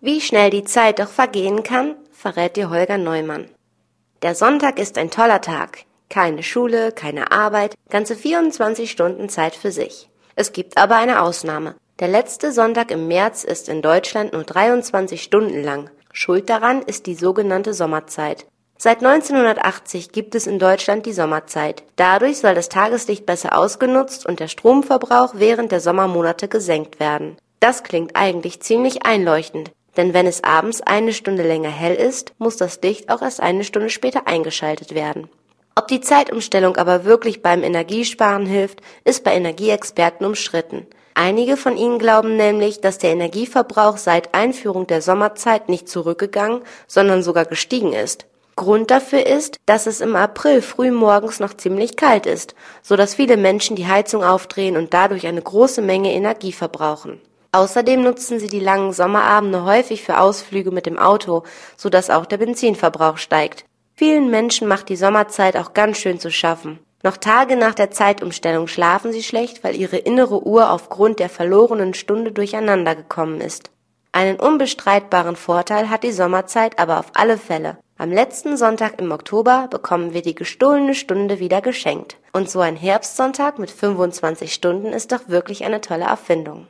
Wie schnell die Zeit doch vergehen kann, verrät dir Holger Neumann. Der Sonntag ist ein toller Tag. Keine Schule, keine Arbeit, ganze 24 Stunden Zeit für sich. Es gibt aber eine Ausnahme. Der letzte Sonntag im März ist in Deutschland nur 23 Stunden lang. Schuld daran ist die sogenannte Sommerzeit. Seit 1980 gibt es in Deutschland die Sommerzeit. Dadurch soll das Tageslicht besser ausgenutzt und der Stromverbrauch während der Sommermonate gesenkt werden. Das klingt eigentlich ziemlich einleuchtend, denn wenn es abends eine Stunde länger hell ist, muss das Licht auch erst eine Stunde später eingeschaltet werden. Ob die Zeitumstellung aber wirklich beim Energiesparen hilft, ist bei Energieexperten umstritten. Einige von ihnen glauben nämlich, dass der Energieverbrauch seit Einführung der Sommerzeit nicht zurückgegangen, sondern sogar gestiegen ist. Grund dafür ist, dass es im April frühmorgens noch ziemlich kalt ist, so dass viele Menschen die Heizung aufdrehen und dadurch eine große Menge Energie verbrauchen. Außerdem nutzen sie die langen Sommerabende häufig für Ausflüge mit dem Auto, so dass auch der Benzinverbrauch steigt. Vielen Menschen macht die Sommerzeit auch ganz schön zu schaffen. Noch Tage nach der Zeitumstellung schlafen sie schlecht, weil ihre innere Uhr aufgrund der verlorenen Stunde durcheinander gekommen ist. Einen unbestreitbaren Vorteil hat die Sommerzeit aber auf alle Fälle. Am letzten Sonntag im Oktober bekommen wir die gestohlene Stunde wieder geschenkt. Und so ein Herbstsonntag mit 25 Stunden ist doch wirklich eine tolle Erfindung.